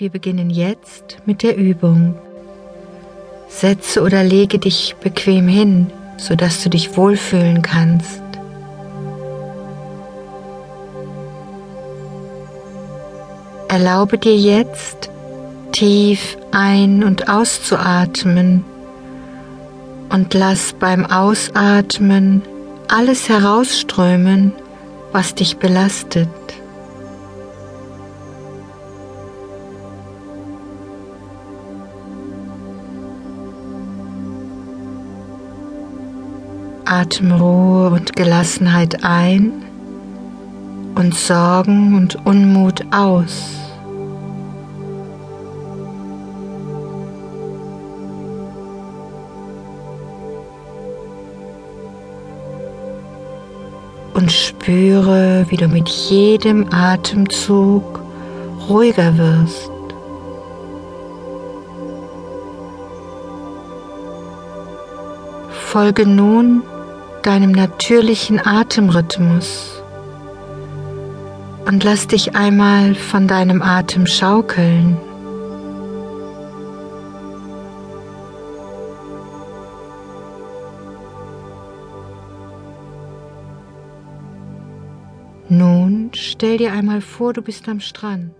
Wir beginnen jetzt mit der Übung. Setze oder lege dich bequem hin, sodass du dich wohlfühlen kannst. Erlaube dir jetzt tief ein- und auszuatmen und lass beim Ausatmen alles herausströmen, was dich belastet. Atemruhe und Gelassenheit ein und Sorgen und Unmut aus. Und spüre, wie du mit jedem Atemzug ruhiger wirst. Folge nun deinem natürlichen Atemrhythmus und lass dich einmal von deinem Atem schaukeln. Nun stell dir einmal vor, du bist am Strand.